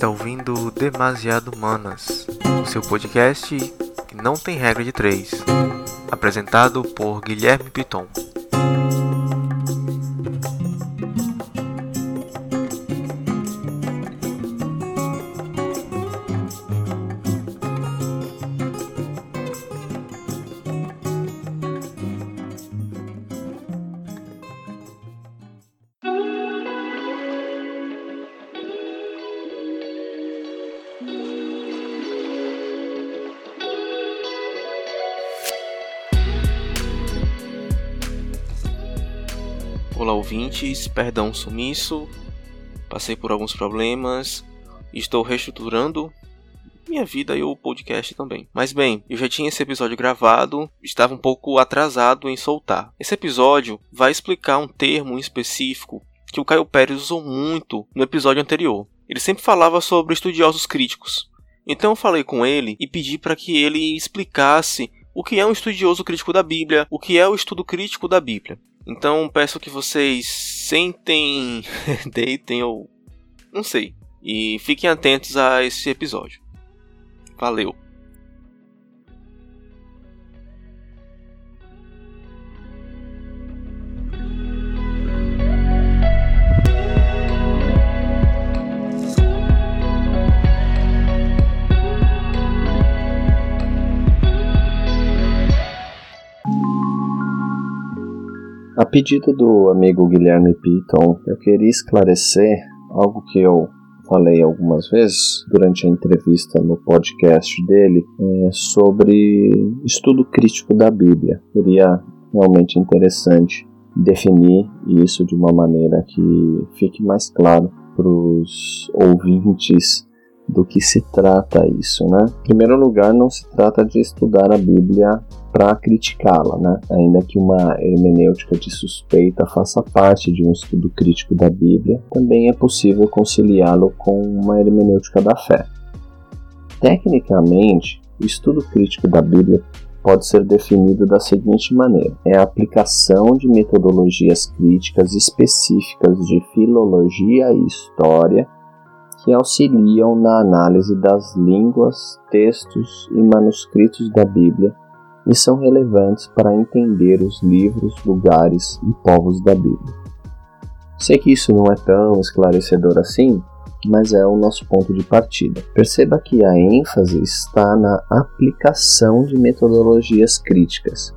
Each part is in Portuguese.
está ouvindo Demasiado Humanas, o seu podcast que não tem regra de três, apresentado por Guilherme Piton. Olá ouvintes, perdão sumiço, passei por alguns problemas, estou reestruturando minha vida e o podcast também. Mas bem, eu já tinha esse episódio gravado, estava um pouco atrasado em soltar. Esse episódio vai explicar um termo específico que o Caio Pérez usou muito no episódio anterior. Ele sempre falava sobre estudiosos críticos. Então eu falei com ele e pedi para que ele explicasse o que é um estudioso crítico da Bíblia, o que é o estudo crítico da Bíblia. Então peço que vocês sentem, deitem ou não sei, e fiquem atentos a esse episódio. Valeu! Pedido do amigo Guilherme Piton, eu queria esclarecer algo que eu falei algumas vezes durante a entrevista no podcast dele é, sobre estudo crítico da Bíblia. Seria realmente interessante definir isso de uma maneira que fique mais claro para os ouvintes do que se trata isso, né? Em primeiro lugar, não se trata de estudar a Bíblia para criticá-la, né? Ainda que uma hermenêutica de suspeita faça parte de um estudo crítico da Bíblia, também é possível conciliá-lo com uma hermenêutica da fé. Tecnicamente, o estudo crítico da Bíblia pode ser definido da seguinte maneira: é a aplicação de metodologias críticas específicas de filologia e história que auxiliam na análise das línguas, textos e manuscritos da Bíblia e são relevantes para entender os livros, lugares e povos da Bíblia. Sei que isso não é tão esclarecedor assim, mas é o nosso ponto de partida. Perceba que a ênfase está na aplicação de metodologias críticas.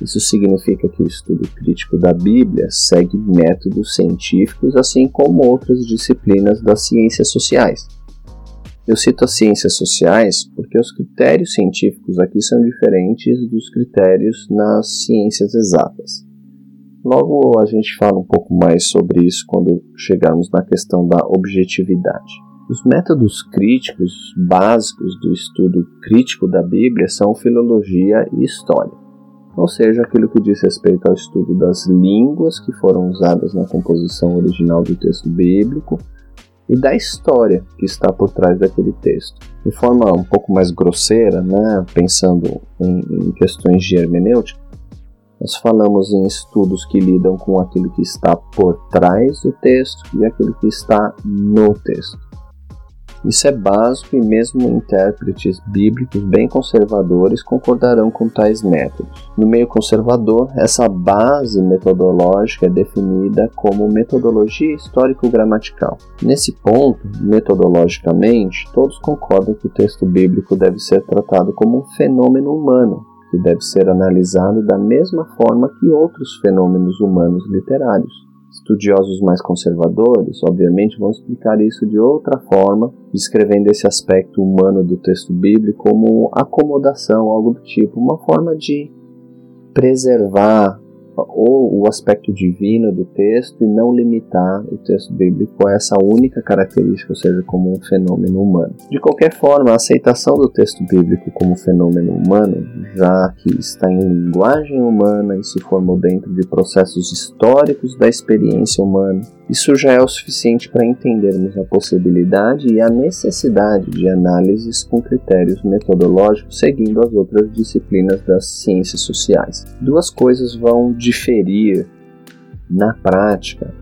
Isso significa que o estudo crítico da Bíblia segue métodos científicos, assim como outras disciplinas das ciências sociais. Eu cito as ciências sociais porque os critérios científicos aqui são diferentes dos critérios nas ciências exatas. Logo a gente fala um pouco mais sobre isso quando chegarmos na questão da objetividade. Os métodos críticos básicos do estudo crítico da Bíblia são filologia e história, ou seja, aquilo que diz respeito ao estudo das línguas que foram usadas na composição original do texto bíblico e da história que está por trás daquele texto. De forma um pouco mais grosseira, né, pensando em, em questões de hermenêutica, nós falamos em estudos que lidam com aquilo que está por trás do texto e aquilo que está no texto. Isso é básico e mesmo intérpretes bíblicos bem conservadores concordarão com tais métodos. No meio conservador, essa base metodológica é definida como metodologia histórico-gramatical. Nesse ponto, metodologicamente, todos concordam que o texto bíblico deve ser tratado como um fenômeno humano, que deve ser analisado da mesma forma que outros fenômenos humanos literários. Estudiosos mais conservadores, obviamente, vão explicar isso de outra forma, descrevendo esse aspecto humano do texto bíblico como acomodação, algo do tipo, uma forma de preservar ou o aspecto divino do texto e não limitar o texto bíblico a essa única característica, ou seja, como um fenômeno humano. De qualquer forma, a aceitação do texto bíblico como fenômeno humano, já que está em linguagem humana e se formou dentro de processos históricos da experiência humana, isso já é o suficiente para entendermos a possibilidade e a necessidade de análises com critérios metodológicos seguindo as outras disciplinas das ciências sociais. Duas coisas vão diferir na prática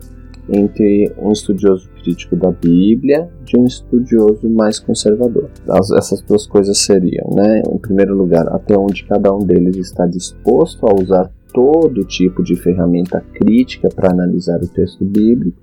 entre um estudioso crítico da Bíblia de um estudioso mais conservador. As, essas duas coisas seriam, né, em primeiro lugar, até onde cada um deles está disposto a usar todo tipo de ferramenta crítica para analisar o texto bíblico.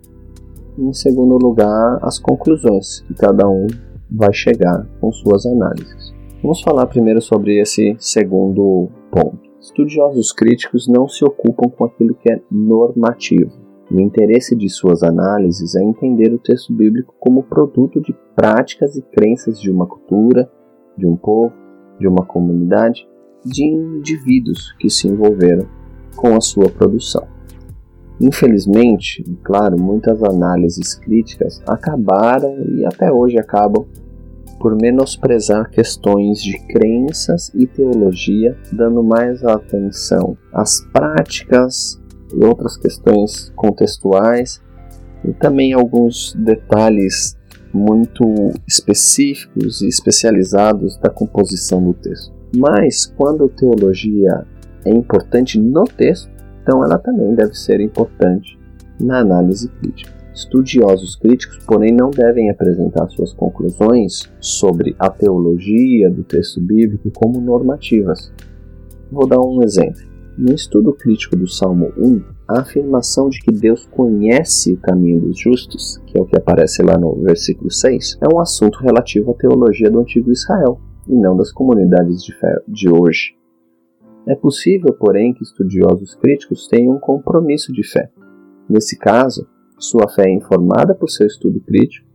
Em segundo lugar, as conclusões que cada um vai chegar com suas análises. Vamos falar primeiro sobre esse segundo ponto. Estudiosos críticos não se ocupam com aquilo que é normativo. O interesse de suas análises é entender o texto bíblico como produto de práticas e crenças de uma cultura, de um povo, de uma comunidade, de indivíduos que se envolveram com a sua produção. Infelizmente, claro, muitas análises críticas acabaram e até hoje acabam por menosprezar questões de crenças e teologia, dando mais atenção às práticas e outras questões contextuais e também alguns detalhes muito específicos e especializados da composição do texto. Mas quando a teologia é importante no texto, então ela também deve ser importante na análise crítica. Estudiosos críticos, porém, não devem apresentar suas conclusões sobre a teologia do texto bíblico como normativas. Vou dar um exemplo. No estudo crítico do Salmo 1, a afirmação de que Deus conhece o caminho dos justos, que é o que aparece lá no versículo 6, é um assunto relativo à teologia do antigo Israel e não das comunidades de fé de hoje. É possível, porém, que estudiosos críticos tenham um compromisso de fé. Nesse caso, sua fé é informada por seu estudo crítico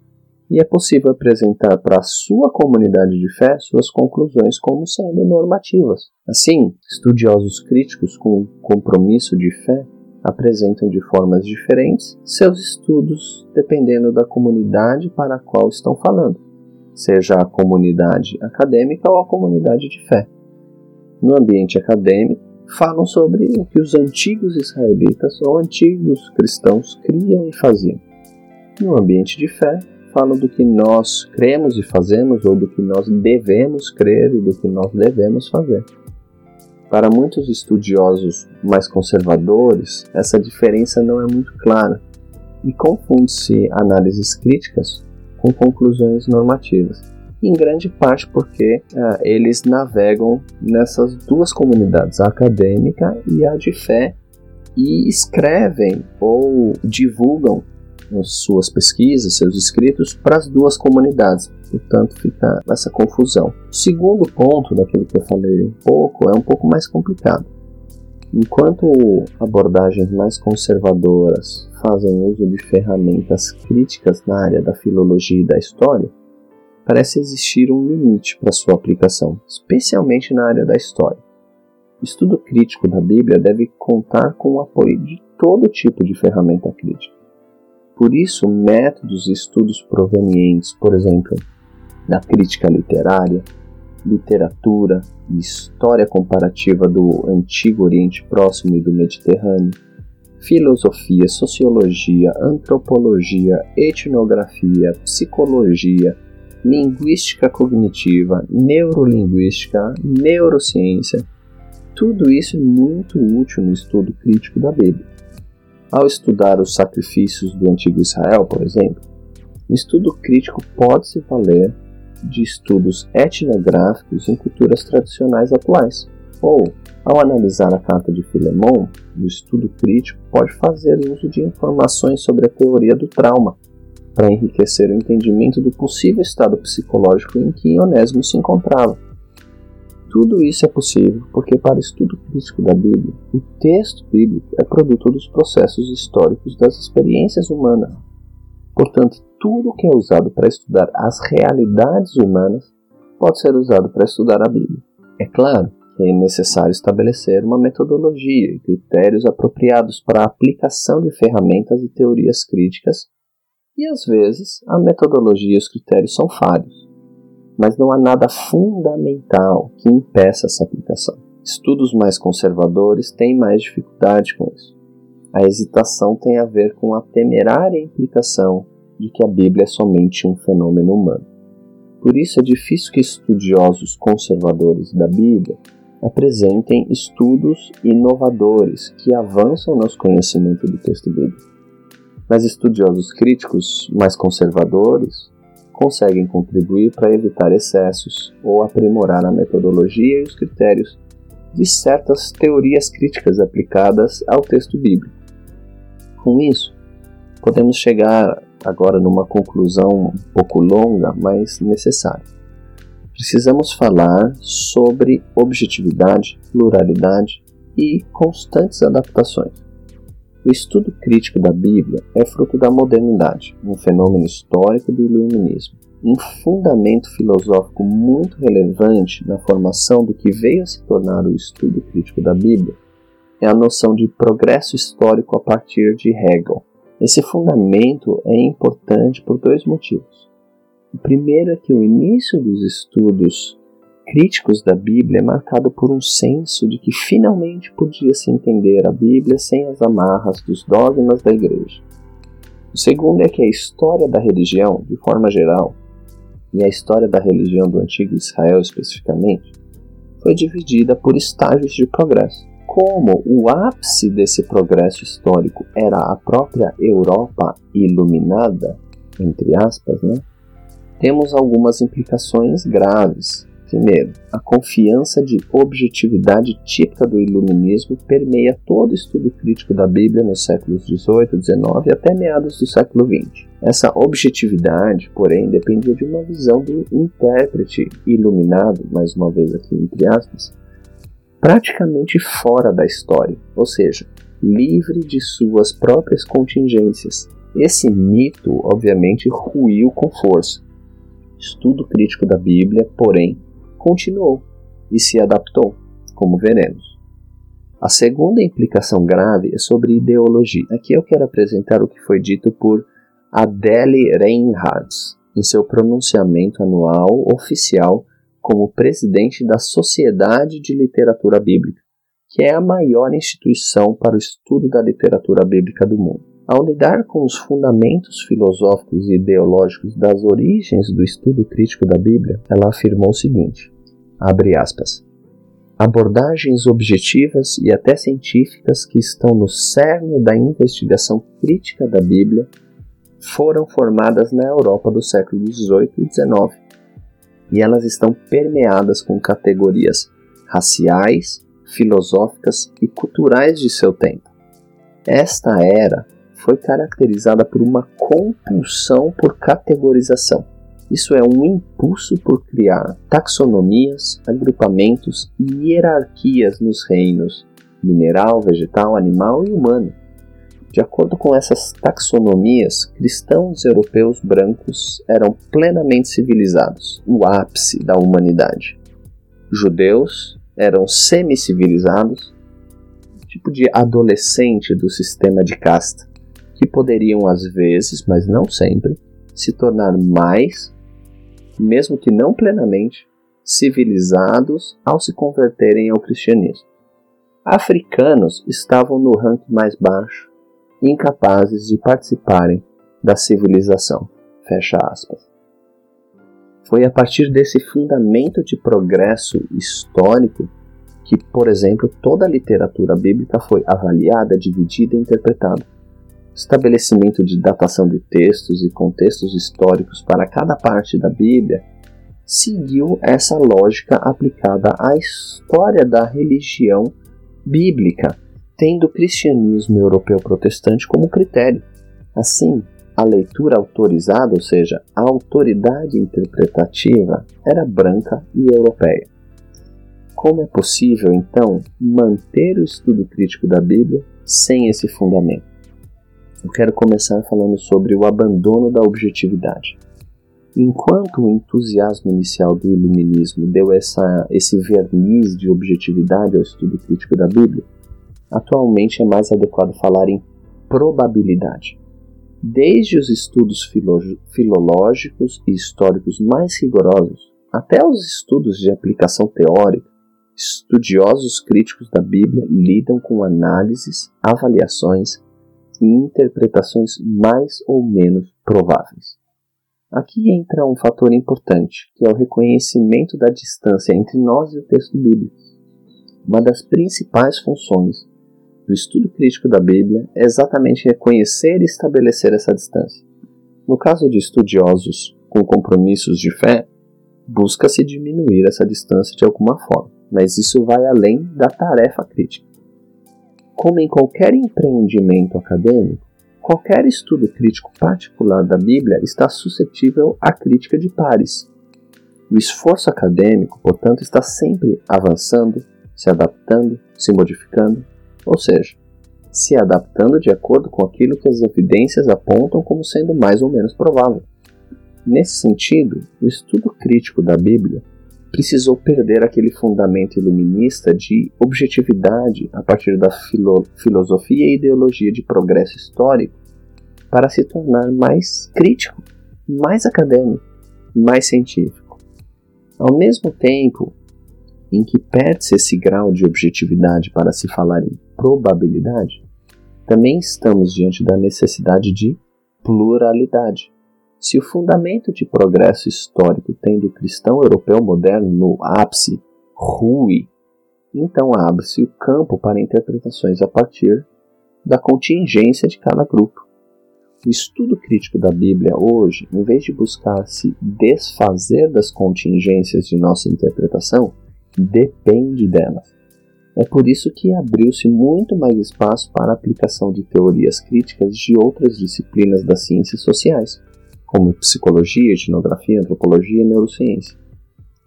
e é possível apresentar para a sua comunidade de fé suas conclusões como sendo normativas. Assim, estudiosos críticos com compromisso de fé apresentam de formas diferentes seus estudos dependendo da comunidade para a qual estão falando, seja a comunidade acadêmica ou a comunidade de fé. No ambiente acadêmico, falam sobre o que os antigos israelitas ou antigos cristãos criam e faziam. No ambiente de fé, falam do que nós cremos e fazemos ou do que nós devemos crer e do que nós devemos fazer. Para muitos estudiosos mais conservadores, essa diferença não é muito clara e confunde-se análises críticas com conclusões normativas em grande parte porque uh, eles navegam nessas duas comunidades, a acadêmica e a de fé, e escrevem ou divulgam suas pesquisas, seus escritos para as duas comunidades. Portanto, fica essa confusão. O segundo ponto daquilo que eu falei um pouco é um pouco mais complicado. Enquanto abordagens mais conservadoras fazem uso de ferramentas críticas na área da filologia e da história, parece existir um limite para sua aplicação, especialmente na área da história. O estudo crítico da Bíblia deve contar com o apoio de todo tipo de ferramenta crítica. Por isso, métodos e estudos provenientes, por exemplo, da crítica literária, literatura e história comparativa do Antigo Oriente Próximo e do Mediterrâneo, filosofia, sociologia, antropologia, etnografia, psicologia, linguística cognitiva, neurolinguística, neurociência. Tudo isso é muito útil no estudo crítico da Bíblia. Ao estudar os sacrifícios do antigo Israel, por exemplo, o estudo crítico pode se valer de estudos etnográficos em culturas tradicionais atuais. Ou, ao analisar a carta de Filemon, o estudo crítico pode fazer uso de informações sobre a teoria do trauma, para enriquecer o entendimento do possível estado psicológico em que Onésimo se encontrava. Tudo isso é possível porque, para o estudo crítico da Bíblia, o texto bíblico é produto dos processos históricos das experiências humanas. Portanto, tudo que é usado para estudar as realidades humanas pode ser usado para estudar a Bíblia. É claro que é necessário estabelecer uma metodologia e critérios apropriados para a aplicação de ferramentas e teorias críticas e às vezes a metodologia e os critérios são falhos, mas não há nada fundamental que impeça essa aplicação. Estudos mais conservadores têm mais dificuldade com isso. A hesitação tem a ver com a temerária implicação de que a Bíblia é somente um fenômeno humano. Por isso é difícil que estudiosos conservadores da Bíblia apresentem estudos inovadores que avançam no conhecimento do texto bíblico. Mas estudiosos críticos mais conservadores conseguem contribuir para evitar excessos ou aprimorar a metodologia e os critérios de certas teorias críticas aplicadas ao texto bíblico. Com isso, podemos chegar agora numa conclusão um pouco longa, mas necessária. Precisamos falar sobre objetividade, pluralidade e constantes adaptações. O estudo crítico da Bíblia é fruto da modernidade, um fenômeno histórico do iluminismo. Um fundamento filosófico muito relevante na formação do que veio a se tornar o estudo crítico da Bíblia é a noção de progresso histórico a partir de Hegel. Esse fundamento é importante por dois motivos. O primeiro é que o início dos estudos críticos da Bíblia é marcado por um senso de que finalmente podia se entender a Bíblia sem as amarras dos dogmas da Igreja. O segundo é que a história da religião, de forma geral, e a história da religião do antigo Israel especificamente, foi dividida por estágios de progresso. Como o ápice desse progresso histórico era a própria Europa iluminada, entre aspas, né? temos algumas implicações graves Primeiro, a confiança de objetividade típica do iluminismo permeia todo estudo crítico da Bíblia nos séculos XVIII, XIX e até meados do século XX. Essa objetividade, porém, dependia de uma visão do intérprete iluminado, mais uma vez aqui entre aspas, praticamente fora da história, ou seja, livre de suas próprias contingências. Esse mito, obviamente, ruiu com força. Estudo crítico da Bíblia, porém, continuou e se adaptou, como veremos. A segunda implicação grave é sobre ideologia. Aqui eu quero apresentar o que foi dito por Adele Reinhardt em seu pronunciamento anual oficial como presidente da Sociedade de Literatura Bíblica, que é a maior instituição para o estudo da literatura bíblica do mundo. Ao lidar com os fundamentos filosóficos e ideológicos das origens do estudo crítico da Bíblia, ela afirmou o seguinte: abre aspas. Abordagens objetivas e até científicas que estão no cerne da investigação crítica da Bíblia foram formadas na Europa do século XVIII e XIX, e elas estão permeadas com categorias raciais, filosóficas e culturais de seu tempo. Esta era foi caracterizada por uma compulsão por categorização. Isso é um impulso por criar taxonomias, agrupamentos e hierarquias nos reinos mineral, vegetal, animal e humano. De acordo com essas taxonomias, cristãos europeus brancos eram plenamente civilizados, o ápice da humanidade. Judeus eram semi-civilizados, tipo de adolescente do sistema de casta que poderiam às vezes, mas não sempre, se tornar mais, mesmo que não plenamente, civilizados ao se converterem ao cristianismo. Africanos estavam no ranking mais baixo, incapazes de participarem da civilização. Fecha aspas. Foi a partir desse fundamento de progresso histórico que, por exemplo, toda a literatura bíblica foi avaliada, dividida e interpretada estabelecimento de datação de textos e contextos históricos para cada parte da Bíblia, seguiu essa lógica aplicada à história da religião bíblica, tendo o cristianismo europeu protestante como critério. Assim, a leitura autorizada, ou seja, a autoridade interpretativa, era branca e europeia. Como é possível, então, manter o estudo crítico da Bíblia sem esse fundamento? Eu quero começar falando sobre o abandono da objetividade. Enquanto o entusiasmo inicial do iluminismo deu essa, esse verniz de objetividade ao estudo crítico da Bíblia, atualmente é mais adequado falar em probabilidade. Desde os estudos filo filológicos e históricos mais rigorosos, até os estudos de aplicação teórica, estudiosos críticos da Bíblia lidam com análises, avaliações e interpretações mais ou menos prováveis. Aqui entra um fator importante, que é o reconhecimento da distância entre nós e o texto bíblico. Uma das principais funções do estudo crítico da Bíblia é exatamente reconhecer e estabelecer essa distância. No caso de estudiosos com compromissos de fé, busca-se diminuir essa distância de alguma forma, mas isso vai além da tarefa crítica. Como em qualquer empreendimento acadêmico, qualquer estudo crítico particular da Bíblia está suscetível à crítica de pares. O esforço acadêmico, portanto, está sempre avançando, se adaptando, se modificando, ou seja, se adaptando de acordo com aquilo que as evidências apontam como sendo mais ou menos provável. Nesse sentido, o estudo crítico da Bíblia precisou perder aquele fundamento iluminista de objetividade a partir da filo filosofia e ideologia de progresso histórico para se tornar mais crítico, mais acadêmico, mais científico. Ao mesmo tempo em que perde-se esse grau de objetividade para se falar em probabilidade, também estamos diante da necessidade de pluralidade. Se o fundamento de progresso histórico tem do cristão europeu moderno no ápice ruim, então abre-se o campo para interpretações a partir da contingência de cada grupo. O estudo crítico da Bíblia hoje, em vez de buscar se desfazer das contingências de nossa interpretação, depende delas. É por isso que abriu-se muito mais espaço para a aplicação de teorias críticas de outras disciplinas das ciências sociais, como psicologia, etnografia, antropologia e neurociência.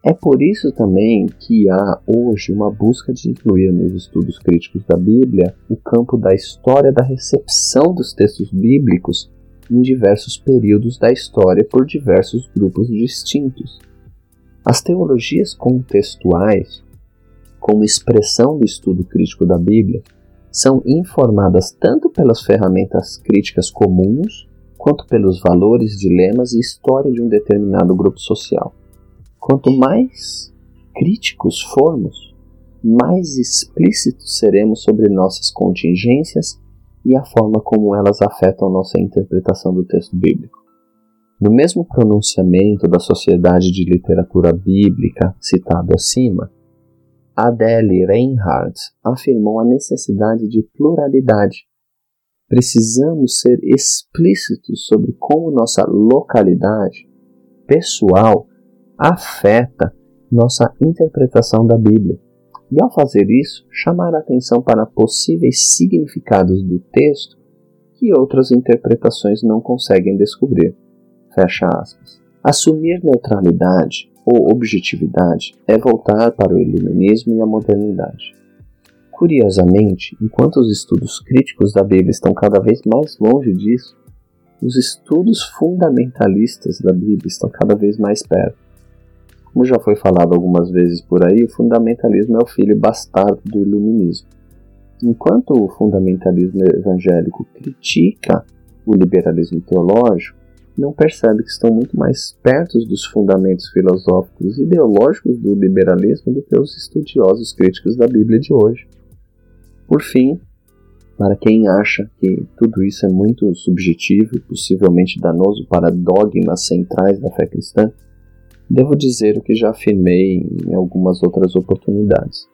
É por isso também que há hoje uma busca de incluir nos estudos críticos da Bíblia o campo da história da recepção dos textos bíblicos em diversos períodos da história por diversos grupos distintos. As teologias contextuais como expressão do estudo crítico da Bíblia, são informadas tanto pelas ferramentas críticas comuns, quanto pelos valores, dilemas e história de um determinado grupo social. Quanto mais críticos formos, mais explícitos seremos sobre nossas contingências e a forma como elas afetam nossa interpretação do texto bíblico. No mesmo pronunciamento da Sociedade de Literatura Bíblica citado acima, Adele Reinhardt afirmou a necessidade de pluralidade. Precisamos ser explícitos sobre como nossa localidade pessoal afeta nossa interpretação da Bíblia. E ao fazer isso, chamar a atenção para possíveis significados do texto que outras interpretações não conseguem descobrir. Fecha aspas. Assumir neutralidade ou objetividade é voltar para o iluminismo e a modernidade. Curiosamente, enquanto os estudos críticos da Bíblia estão cada vez mais longe disso, os estudos fundamentalistas da Bíblia estão cada vez mais perto. Como já foi falado algumas vezes por aí, o fundamentalismo é o filho bastardo do iluminismo. Enquanto o fundamentalismo evangélico critica o liberalismo teológico, não percebe que estão muito mais perto dos fundamentos filosóficos e ideológicos do liberalismo do que os estudiosos críticos da Bíblia de hoje. Por fim, para quem acha que tudo isso é muito subjetivo e possivelmente danoso para dogmas centrais da fé cristã, devo dizer o que já afirmei em algumas outras oportunidades.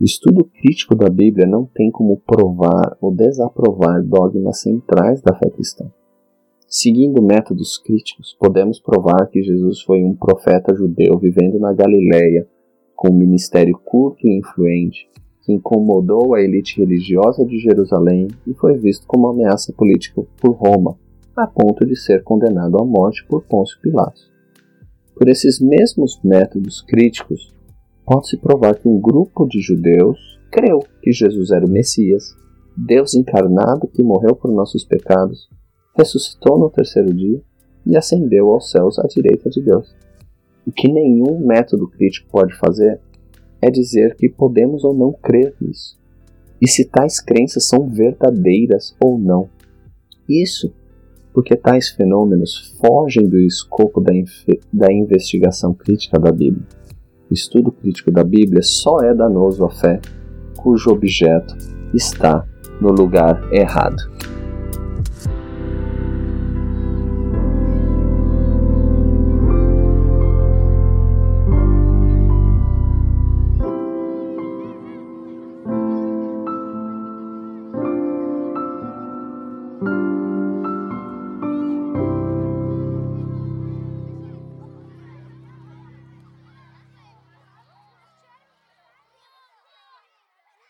O estudo crítico da Bíblia não tem como provar ou desaprovar dogmas centrais da fé cristã. Seguindo métodos críticos, podemos provar que Jesus foi um profeta judeu vivendo na Galileia, com um ministério curto e influente, que incomodou a elite religiosa de Jerusalém e foi visto como ameaça política por Roma, a ponto de ser condenado à morte por Pôncio Pilatos. Por esses mesmos métodos críticos, pode-se provar que um grupo de judeus creu que Jesus era o Messias, Deus encarnado que morreu por nossos pecados ressuscitou no terceiro dia e ascendeu aos céus à direita de Deus. O que nenhum método crítico pode fazer é dizer que podemos ou não crer nisso, e se tais crenças são verdadeiras ou não. Isso porque tais fenômenos fogem do escopo da, da investigação crítica da Bíblia. O estudo crítico da Bíblia só é danoso à fé cujo objeto está no lugar errado.